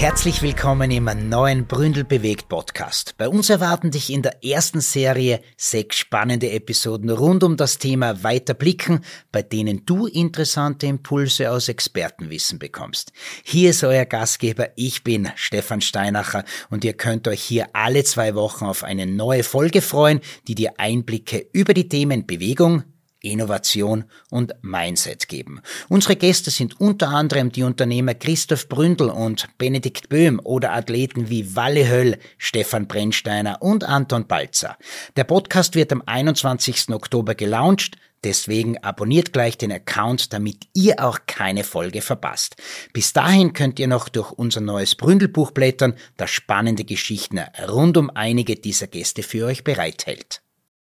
Herzlich willkommen im neuen Bründel bewegt Podcast. Bei uns erwarten dich in der ersten Serie sechs spannende Episoden rund um das Thema Weiterblicken, bei denen du interessante Impulse aus Expertenwissen bekommst. Hier ist euer Gastgeber, ich bin Stefan Steinacher und ihr könnt euch hier alle zwei Wochen auf eine neue Folge freuen, die dir Einblicke über die Themen Bewegung, Innovation und Mindset geben. Unsere Gäste sind unter anderem die Unternehmer Christoph Bründel und Benedikt Böhm oder Athleten wie Walle Höll, Stefan Brennsteiner und Anton Balzer. Der Podcast wird am 21. Oktober gelauncht. Deswegen abonniert gleich den Account, damit ihr auch keine Folge verpasst. Bis dahin könnt ihr noch durch unser neues Bründelbuch blättern, das spannende Geschichten rund um einige dieser Gäste für euch bereithält.